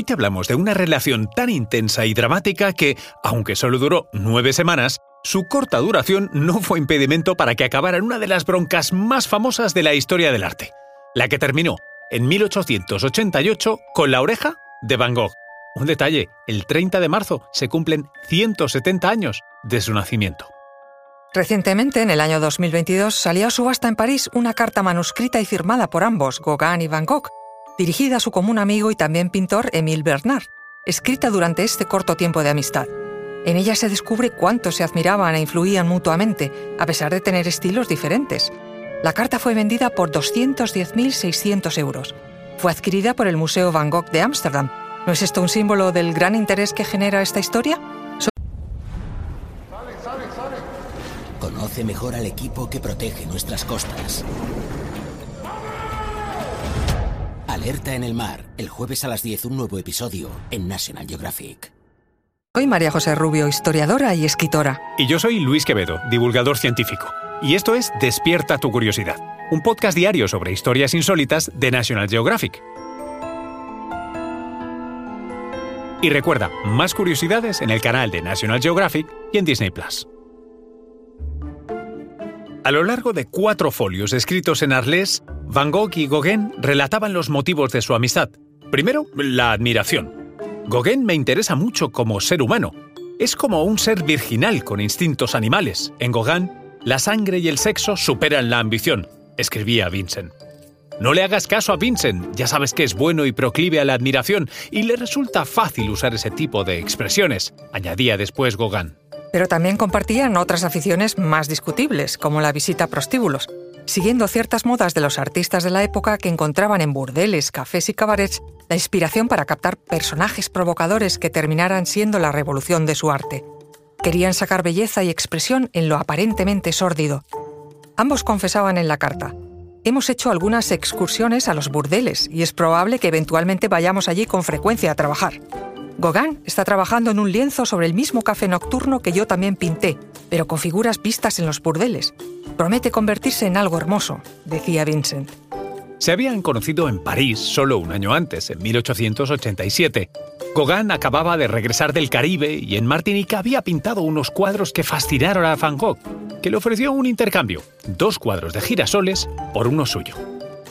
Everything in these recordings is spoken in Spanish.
Hoy te hablamos de una relación tan intensa y dramática que, aunque solo duró nueve semanas, su corta duración no fue impedimento para que acabara en una de las broncas más famosas de la historia del arte, la que terminó en 1888 con la oreja de Van Gogh. Un detalle, el 30 de marzo se cumplen 170 años de su nacimiento. Recientemente, en el año 2022, salió a subasta en París una carta manuscrita y firmada por ambos, Gauguin y Van Gogh, dirigida a su común amigo y también pintor Émile Bernard, escrita durante este corto tiempo de amistad. En ella se descubre cuánto se admiraban e influían mutuamente, a pesar de tener estilos diferentes. La carta fue vendida por 210.600 euros. Fue adquirida por el Museo Van Gogh de Ámsterdam. ¿No es esto un símbolo del gran interés que genera esta historia? Conoce mejor al equipo que protege nuestras costas. Alerta en el mar, el jueves a las 10 un nuevo episodio en National Geographic. Soy María José Rubio, historiadora y escritora. Y yo soy Luis Quevedo, divulgador científico. Y esto es Despierta tu curiosidad, un podcast diario sobre historias insólitas de National Geographic. Y recuerda, más curiosidades en el canal de National Geographic y en Disney Plus. A lo largo de cuatro folios escritos en arlés, Van Gogh y Gauguin relataban los motivos de su amistad. Primero, la admiración. Gauguin me interesa mucho como ser humano. Es como un ser virginal con instintos animales. En Gauguin, la sangre y el sexo superan la ambición, escribía Vincent. No le hagas caso a Vincent, ya sabes que es bueno y proclive a la admiración, y le resulta fácil usar ese tipo de expresiones, añadía después Gauguin. Pero también compartían otras aficiones más discutibles, como la visita a prostíbulos, siguiendo ciertas modas de los artistas de la época que encontraban en burdeles, cafés y cabarets la inspiración para captar personajes provocadores que terminaran siendo la revolución de su arte. Querían sacar belleza y expresión en lo aparentemente sórdido. Ambos confesaban en la carta, Hemos hecho algunas excursiones a los burdeles y es probable que eventualmente vayamos allí con frecuencia a trabajar. Gauguin está trabajando en un lienzo sobre el mismo café nocturno que yo también pinté, pero con figuras vistas en los burdeles. Promete convertirse en algo hermoso, decía Vincent. Se habían conocido en París solo un año antes, en 1887. Gauguin acababa de regresar del Caribe y en Martinica había pintado unos cuadros que fascinaron a Van Gogh, que le ofreció un intercambio, dos cuadros de girasoles por uno suyo.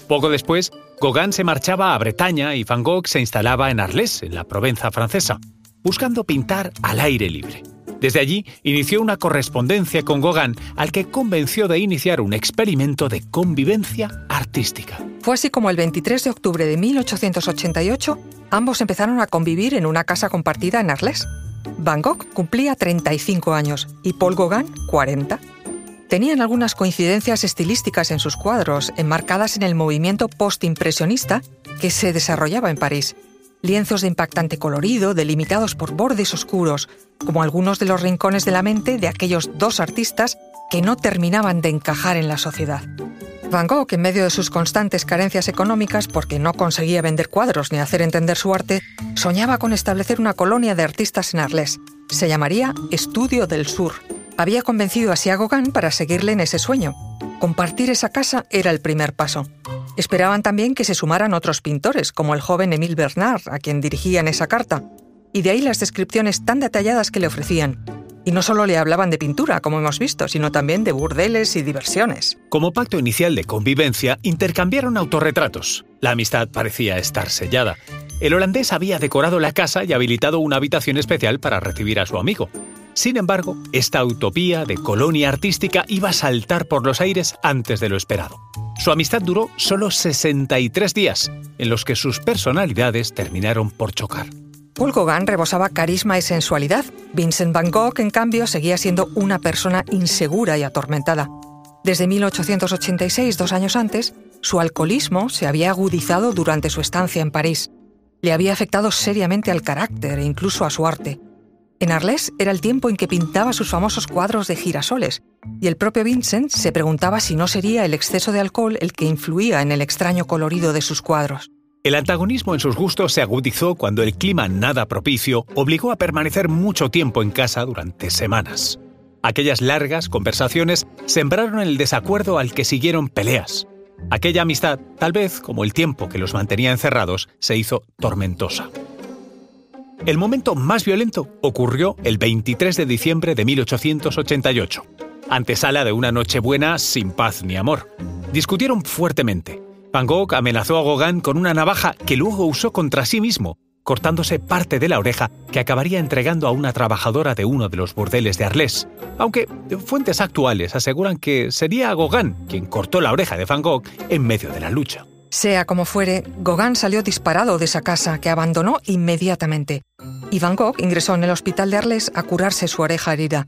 Poco después, Gauguin se marchaba a Bretaña y Van Gogh se instalaba en Arles, en la Provenza francesa, buscando pintar al aire libre. Desde allí inició una correspondencia con Gauguin al que convenció de iniciar un experimento de convivencia artística. Fue así como el 23 de octubre de 1888 ambos empezaron a convivir en una casa compartida en Arles. Van Gogh cumplía 35 años y Paul Gauguin 40. Tenían algunas coincidencias estilísticas en sus cuadros, enmarcadas en el movimiento postimpresionista que se desarrollaba en París. Lienzos de impactante colorido, delimitados por bordes oscuros, como algunos de los rincones de la mente de aquellos dos artistas que no terminaban de encajar en la sociedad. Van Gogh, en medio de sus constantes carencias económicas porque no conseguía vender cuadros ni hacer entender su arte, soñaba con establecer una colonia de artistas en Arles. Se llamaría Estudio del Sur había convencido a Gauguin para seguirle en ese sueño. Compartir esa casa era el primer paso. Esperaban también que se sumaran otros pintores, como el joven Émile Bernard, a quien dirigían esa carta, y de ahí las descripciones tan detalladas que le ofrecían. Y no solo le hablaban de pintura, como hemos visto, sino también de burdeles y diversiones. Como pacto inicial de convivencia, intercambiaron autorretratos. La amistad parecía estar sellada. El holandés había decorado la casa y habilitado una habitación especial para recibir a su amigo. Sin embargo, esta utopía de colonia artística iba a saltar por los aires antes de lo esperado. Su amistad duró solo 63 días, en los que sus personalidades terminaron por chocar. Paul Gauguin rebosaba carisma y sensualidad. Vincent van Gogh, en cambio, seguía siendo una persona insegura y atormentada. Desde 1886, dos años antes, su alcoholismo se había agudizado durante su estancia en París. Le había afectado seriamente al carácter e incluso a su arte. En Arles era el tiempo en que pintaba sus famosos cuadros de girasoles, y el propio Vincent se preguntaba si no sería el exceso de alcohol el que influía en el extraño colorido de sus cuadros. El antagonismo en sus gustos se agudizó cuando el clima nada propicio obligó a permanecer mucho tiempo en casa durante semanas. Aquellas largas conversaciones sembraron el desacuerdo al que siguieron peleas. Aquella amistad, tal vez como el tiempo que los mantenía encerrados, se hizo tormentosa. El momento más violento ocurrió el 23 de diciembre de 1888, antesala de una Nochebuena sin paz ni amor. Discutieron fuertemente. Van Gogh amenazó a Gauguin con una navaja que luego usó contra sí mismo, cortándose parte de la oreja que acabaría entregando a una trabajadora de uno de los burdeles de Arles, aunque fuentes actuales aseguran que sería Gauguin quien cortó la oreja de Van Gogh en medio de la lucha. Sea como fuere, Gauguin salió disparado de esa casa que abandonó inmediatamente. Y Van Gogh ingresó en el hospital de Arles a curarse su oreja herida.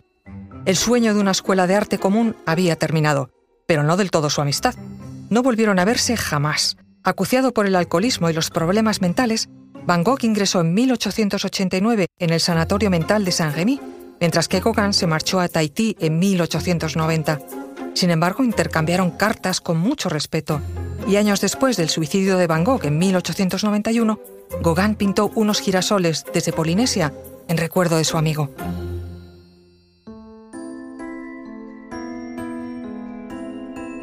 El sueño de una escuela de arte común había terminado, pero no del todo su amistad. No volvieron a verse jamás. Acuciado por el alcoholismo y los problemas mentales, Van Gogh ingresó en 1889 en el Sanatorio Mental de Saint-Rémy, mientras que Gauguin se marchó a Tahití en 1890. Sin embargo, intercambiaron cartas con mucho respeto y años después del suicidio de Van Gogh en 1891, Gauguin pintó unos girasoles desde Polinesia en recuerdo de su amigo.